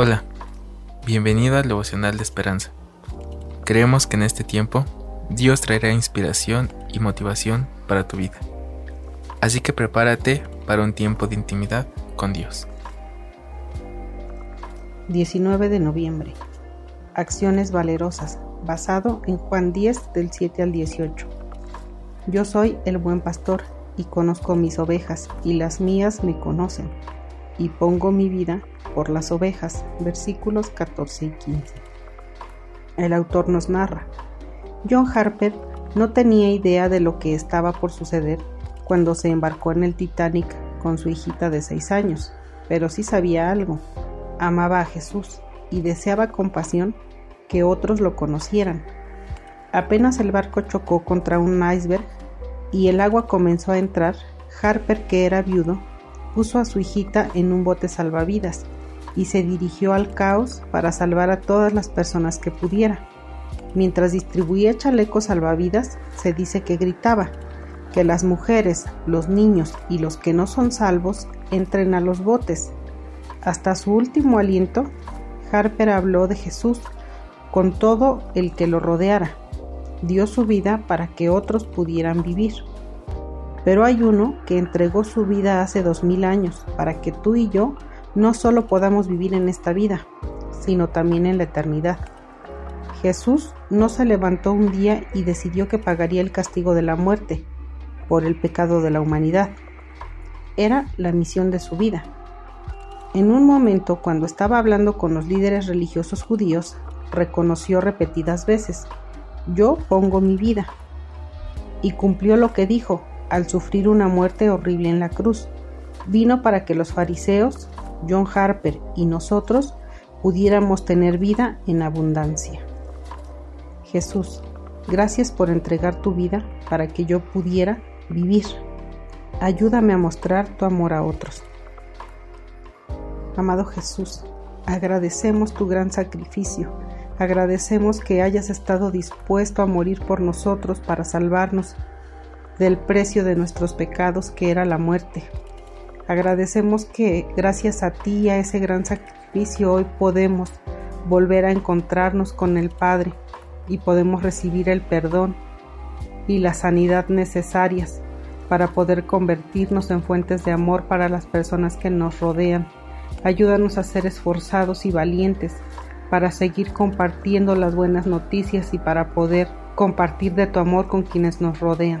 Hola, bienvenido al devocional de esperanza. Creemos que en este tiempo Dios traerá inspiración y motivación para tu vida. Así que prepárate para un tiempo de intimidad con Dios. 19 de noviembre. Acciones valerosas, basado en Juan 10 del 7 al 18. Yo soy el buen pastor y conozco mis ovejas y las mías me conocen y pongo mi vida por las ovejas, versículos 14 y 15. El autor nos narra, John Harper no tenía idea de lo que estaba por suceder cuando se embarcó en el Titanic con su hijita de seis años, pero sí sabía algo, amaba a Jesús y deseaba con pasión que otros lo conocieran. Apenas el barco chocó contra un iceberg y el agua comenzó a entrar, Harper, que era viudo, puso a su hijita en un bote salvavidas y se dirigió al caos para salvar a todas las personas que pudiera. Mientras distribuía chalecos salvavidas, se dice que gritaba que las mujeres, los niños y los que no son salvos entren a los botes. Hasta su último aliento, Harper habló de Jesús con todo el que lo rodeara. Dio su vida para que otros pudieran vivir. Pero hay uno que entregó su vida hace dos mil años para que tú y yo no solo podamos vivir en esta vida, sino también en la eternidad. Jesús no se levantó un día y decidió que pagaría el castigo de la muerte por el pecado de la humanidad. Era la misión de su vida. En un momento, cuando estaba hablando con los líderes religiosos judíos, reconoció repetidas veces, yo pongo mi vida. Y cumplió lo que dijo, al sufrir una muerte horrible en la cruz. Vino para que los fariseos, John Harper y nosotros pudiéramos tener vida en abundancia. Jesús, gracias por entregar tu vida para que yo pudiera vivir. Ayúdame a mostrar tu amor a otros. Amado Jesús, agradecemos tu gran sacrificio. Agradecemos que hayas estado dispuesto a morir por nosotros para salvarnos del precio de nuestros pecados que era la muerte. Agradecemos que gracias a ti y a ese gran sacrificio hoy podemos volver a encontrarnos con el Padre y podemos recibir el perdón y la sanidad necesarias para poder convertirnos en fuentes de amor para las personas que nos rodean. Ayúdanos a ser esforzados y valientes para seguir compartiendo las buenas noticias y para poder compartir de tu amor con quienes nos rodean.